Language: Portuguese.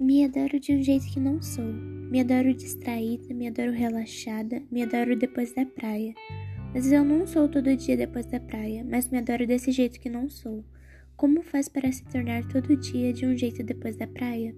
Me adoro de um jeito que não sou. Me adoro distraída, me adoro relaxada, me adoro depois da praia. Mas eu não sou todo dia depois da praia, mas me adoro desse jeito que não sou. Como faz para se tornar todo dia de um jeito depois da praia?